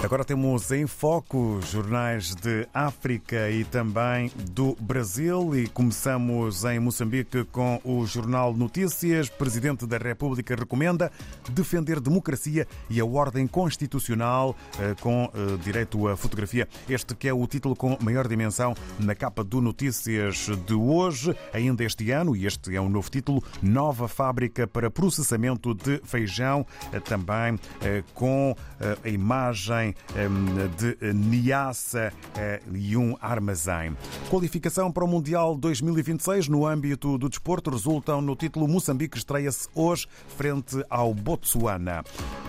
Agora temos em foco jornais de África e também do Brasil e começamos em Moçambique com o Jornal Notícias. Presidente da República recomenda defender democracia e a ordem constitucional eh, com eh, direito à fotografia. Este que é o título com maior dimensão na capa do Notícias de hoje, ainda este ano, e este é um novo título, Nova Fábrica para Processamento de Feijão, eh, também com a imagem de Niassa eh, e um armazém. Qualificação para o Mundial 2026 no âmbito do desporto resultam no título Moçambique estreia-se hoje frente ao Botsuana.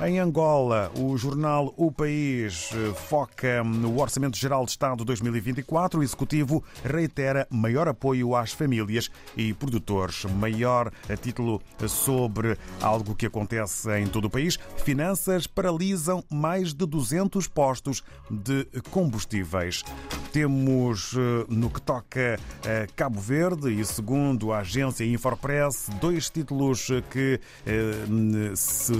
Em Angola, o jornal O País eh, foca no Orçamento Geral de Estado 2024. O Executivo reitera maior apoio às famílias e produtores. Maior eh, título sobre algo que acontece em todo o país. Finanças paralisam mais de 200 postos de combustíveis. Temos, eh, no que toca a Cabo Verde, e segundo a agência Infopress, dois títulos que eh, se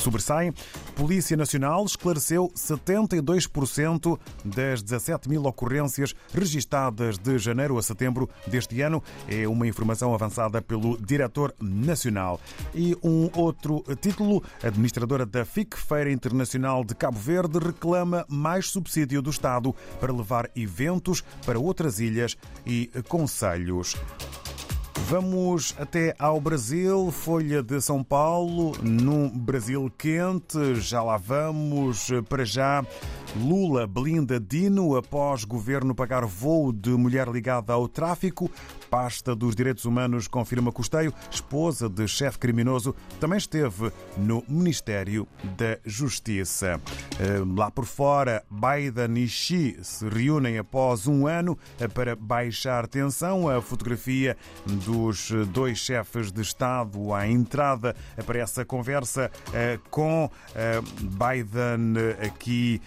sobressaem. Polícia Nacional esclareceu 72% das 17 mil ocorrências registadas de janeiro a setembro deste ano. É uma informação avançada pelo Diretor Nacional. E um outro título, administradora da FIC, Feira Internacional de Cabo Verde, reclama mais subsídio do Estado para levar eventos para outras ilhas e conselhos. Vamos até ao Brasil, Folha de São Paulo, num Brasil quente. Já lá vamos. Para já, Lula blinda Dino após governo pagar voo de mulher ligada ao tráfico. Pasta dos Direitos Humanos confirma Costeio, esposa de chefe criminoso, também esteve no Ministério da Justiça. Eh, lá por fora, Biden e Xi se reúnem após um ano para baixar tensão. A fotografia dos dois chefes de Estado à entrada para a conversa eh, com eh, Biden aqui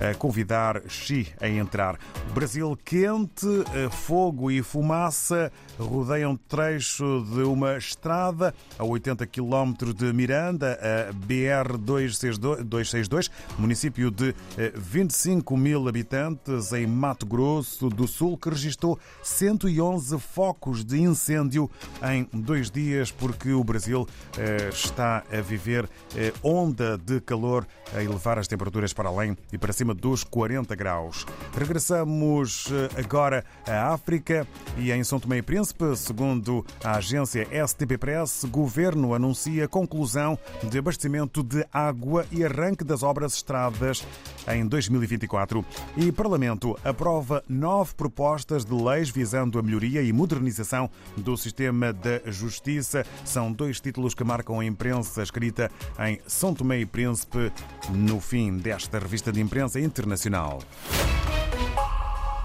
a convidar Xi a entrar. Brasil quente, fogo e fumaça rodeiam trecho de uma estrada a 80 km de Miranda, a BR-262, município de 25 eh, mil habitantes em Mato Grosso do Sul, que registrou 111 focos de incêndio em dois dias, porque o Brasil eh, está a viver eh, onda de calor a elevar as temperaturas para além e para cima dos 40 graus. Regressamos agora à África e em São Tomé e Príncipe, segundo a agência STP Press, governo anuncia conclusão de abastecimento de água e arranque das obras estradas em 2024. E Parlamento aprova nove propostas de leis visando a melhoria e modernização do sistema da justiça. São dois títulos que marcam a imprensa escrita em São Tomé e Príncipe no fim desta revista de imprensa internacional.